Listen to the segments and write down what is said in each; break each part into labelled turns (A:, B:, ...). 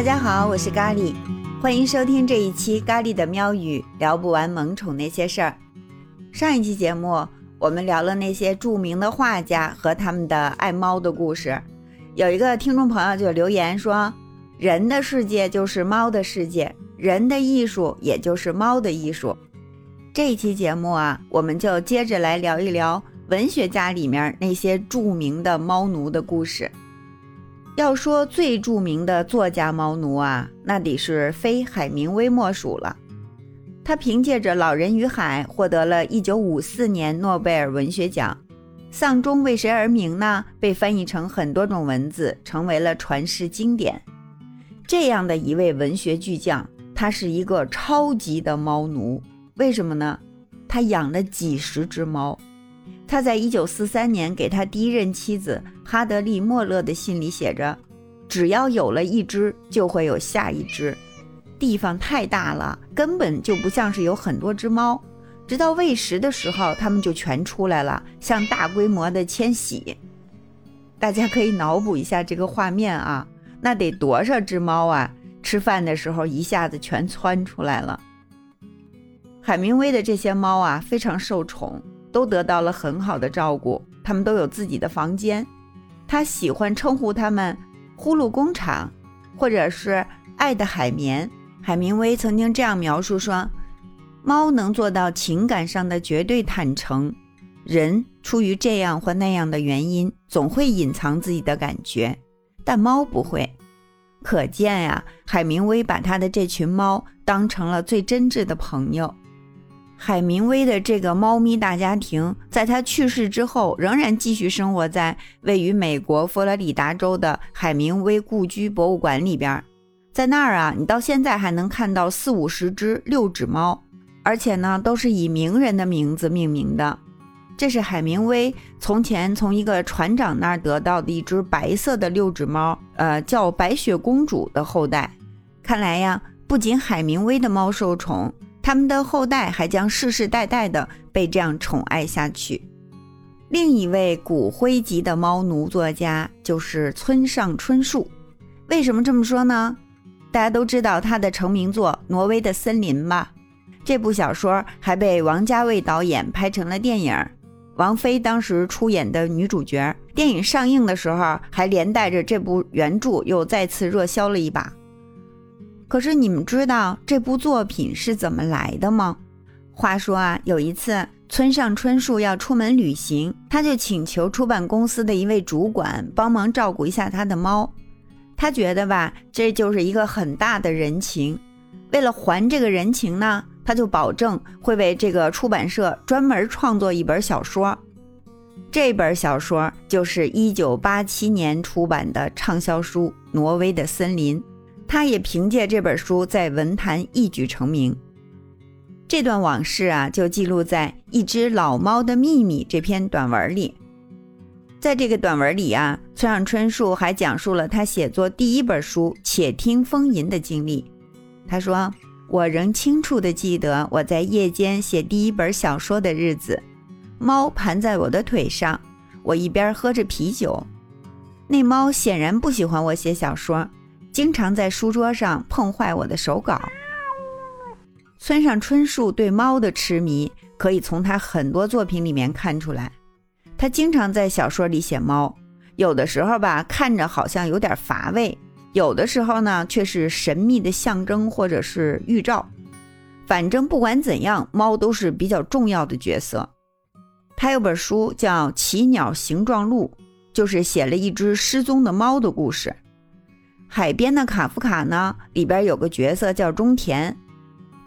A: 大家好，我是咖喱，欢迎收听这一期咖喱的喵语，聊不完萌宠那些事儿。上一期节目我们聊了那些著名的画家和他们的爱猫的故事，有一个听众朋友就留言说：“人的世界就是猫的世界，人的艺术也就是猫的艺术。”这一期节目啊，我们就接着来聊一聊文学家里面那些著名的猫奴的故事。要说最著名的作家猫奴啊，那得是非海明威莫属了。他凭借着《老人与海》获得了一九五四年诺贝尔文学奖，《丧钟为谁而鸣》呢？被翻译成很多种文字，成为了传世经典。这样的一位文学巨匠，他是一个超级的猫奴。为什么呢？他养了几十只猫。他在一九四三年给他第一任妻子哈德利·莫勒的信里写着：“只要有了一只，就会有下一只。地方太大了，根本就不像是有很多只猫。直到喂食的时候，它们就全出来了，像大规模的迁徙。大家可以脑补一下这个画面啊，那得多少只猫啊？吃饭的时候一下子全窜出来了。海明威的这些猫啊，非常受宠。”都得到了很好的照顾，他们都有自己的房间。他喜欢称呼他们“呼噜工厂”或者是“爱的海绵”。海明威曾经这样描述说：“猫能做到情感上的绝对坦诚，人出于这样或那样的原因，总会隐藏自己的感觉，但猫不会。可见呀，海明威把他的这群猫当成了最真挚的朋友。”海明威的这个猫咪大家庭，在他去世之后，仍然继续生活在位于美国佛罗里达州的海明威故居博物馆里边。在那儿啊，你到现在还能看到四五十只六指猫，而且呢，都是以名人的名字命名的。这是海明威从前从一个船长那儿得到的一只白色的六指猫，呃，叫白雪公主的后代。看来呀，不仅海明威的猫受宠。他们的后代还将世世代代的被这样宠爱下去。另一位骨灰级的猫奴作家就是村上春树。为什么这么说呢？大家都知道他的成名作《挪威的森林》吧？这部小说还被王家卫导演拍成了电影，王菲当时出演的女主角。电影上映的时候，还连带着这部原著又再次热销了一把。可是你们知道这部作品是怎么来的吗？话说啊，有一次村上春树要出门旅行，他就请求出版公司的一位主管帮忙照顾一下他的猫。他觉得吧，这就是一个很大的人情。为了还这个人情呢，他就保证会为这个出版社专门创作一本小说。这本小说就是一九八七年出版的畅销书《挪威的森林》。他也凭借这本书在文坛一举成名。这段往事啊，就记录在《一只老猫的秘密》这篇短文里。在这个短文里啊，村上春树还讲述了他写作第一本书《且听风吟》的经历。他说：“我仍清楚地记得我在夜间写第一本小说的日子，猫盘在我的腿上，我一边喝着啤酒。那猫显然不喜欢我写小说。”经常在书桌上碰坏我的手稿。村上春树对猫的痴迷，可以从他很多作品里面看出来。他经常在小说里写猫，有的时候吧，看着好像有点乏味；有的时候呢，却是神秘的象征或者是预兆。反正不管怎样，猫都是比较重要的角色。他有本书叫《奇鸟形状录》，就是写了一只失踪的猫的故事。海边的卡夫卡呢？里边有个角色叫中田，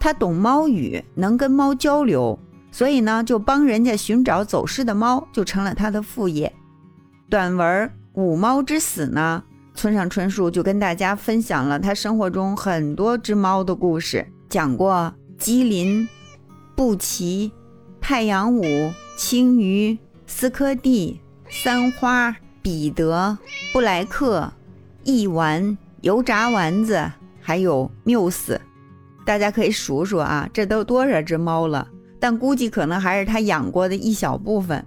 A: 他懂猫语，能跟猫交流，所以呢，就帮人家寻找走失的猫，就成了他的副业。短文《五猫之死》呢，村上春树就跟大家分享了他生活中很多只猫的故事，讲过基林、布奇、太阳舞、青鱼、斯科蒂、三花、彼得、布莱克。一丸油炸丸子，还有缪斯，大家可以数数啊，这都多少只猫了？但估计可能还是他养过的一小部分。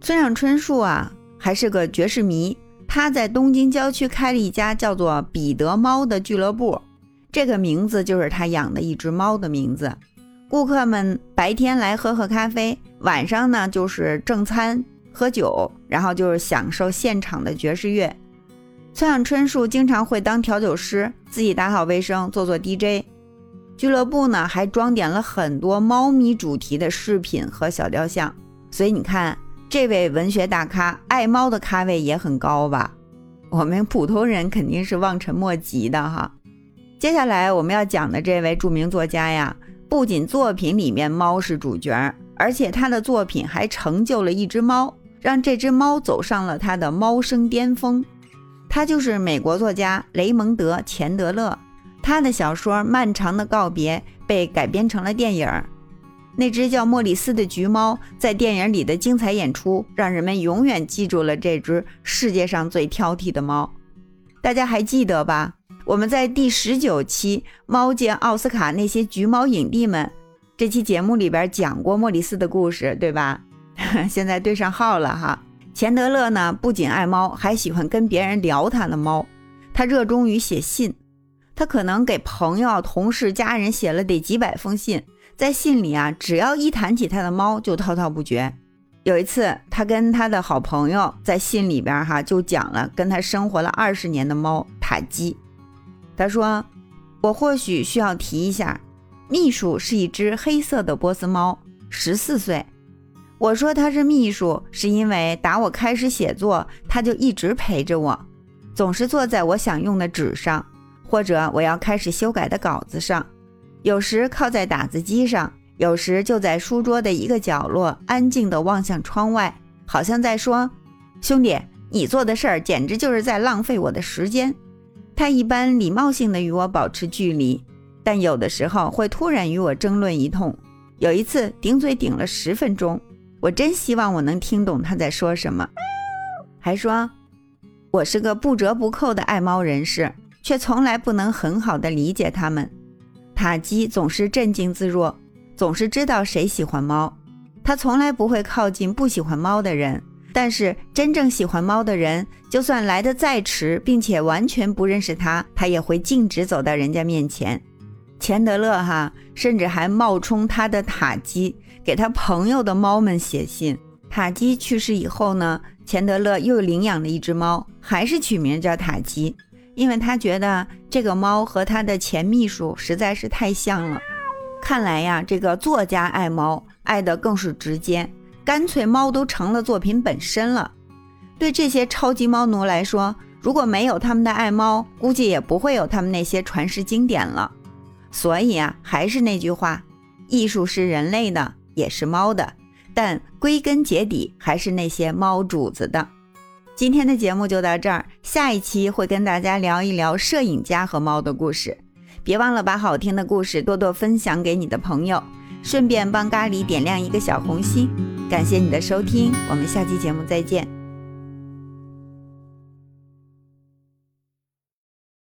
A: 村上春树啊，还是个爵士迷，他在东京郊区开了一家叫做“彼得猫”的俱乐部，这个名字就是他养的一只猫的名字。顾客们白天来喝喝咖啡，晚上呢就是正餐、喝酒，然后就是享受现场的爵士乐。村上春树经常会当调酒师，自己打扫卫生，做做 DJ。俱乐部呢还装点了很多猫咪主题的饰品和小雕像，所以你看。这位文学大咖爱猫的咖位也很高吧？我们普通人肯定是望尘莫及的哈。接下来我们要讲的这位著名作家呀，不仅作品里面猫是主角，而且他的作品还成就了一只猫，让这只猫走上了他的猫生巅峰。他就是美国作家雷蒙德·钱德勒，他的小说《漫长的告别》被改编成了电影。那只叫莫里斯的橘猫在电影里的精彩演出，让人们永远记住了这只世界上最挑剔的猫。大家还记得吧？我们在第十九期《猫界奥斯卡那些橘猫影帝们》这期节目里边讲过莫里斯的故事，对吧？现在对上号了哈。钱德勒呢，不仅爱猫，还喜欢跟别人聊他的猫。他热衷于写信，他可能给朋友、同事、家人写了得几百封信。在信里啊，只要一谈起他的猫，就滔滔不绝。有一次，他跟他的好朋友在信里边哈，就讲了跟他生活了二十年的猫塔基。他说：“我或许需要提一下，秘书是一只黑色的波斯猫，十四岁。我说他是秘书，是因为打我开始写作，他就一直陪着我，总是坐在我想用的纸上，或者我要开始修改的稿子上。”有时靠在打字机上，有时就在书桌的一个角落，安静地望向窗外，好像在说：“兄弟，你做的事儿简直就是在浪费我的时间。”他一般礼貌性地与我保持距离，但有的时候会突然与我争论一通。有一次顶嘴顶了十分钟，我真希望我能听懂他在说什么。还说：“我是个不折不扣的爱猫人士，却从来不能很好地理解他们。”塔基总是镇静自若，总是知道谁喜欢猫。他从来不会靠近不喜欢猫的人，但是真正喜欢猫的人，就算来的再迟，并且完全不认识他，他也会径直走到人家面前。钱德勒哈，甚至还冒充他的塔基，给他朋友的猫们写信。塔基去世以后呢，钱德勒又领养了一只猫，还是取名叫塔基。因为他觉得这个猫和他的前秘书实在是太像了，看来呀，这个作家爱猫爱的更是直接，干脆猫都成了作品本身了。对这些超级猫奴来说，如果没有他们的爱猫，估计也不会有他们那些传世经典了。所以啊，还是那句话，艺术是人类的，也是猫的，但归根结底还是那些猫主子的。今天的节目就到这儿，下一期会跟大家聊一聊摄影家和猫的故事。别忘了把好听的故事多多分享给你的朋友，顺便帮咖喱点亮一个小红心。感谢你的收听，我们下期节目再见。